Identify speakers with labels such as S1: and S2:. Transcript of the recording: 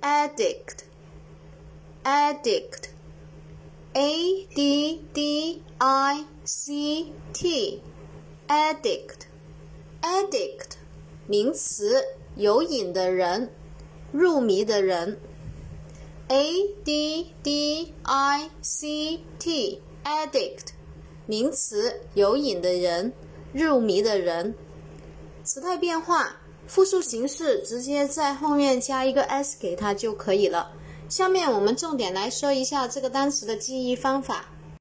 S1: addict，addict，a d d i c t，addict，addict，名词，有瘾的人，入迷的人。a d d i c t，addict，名词，有瘾的人，入迷的人。时态变化。 复数形式直接在后面加一个 s 给它就可以了。下面我们重点来说一下这个单词的记忆方法。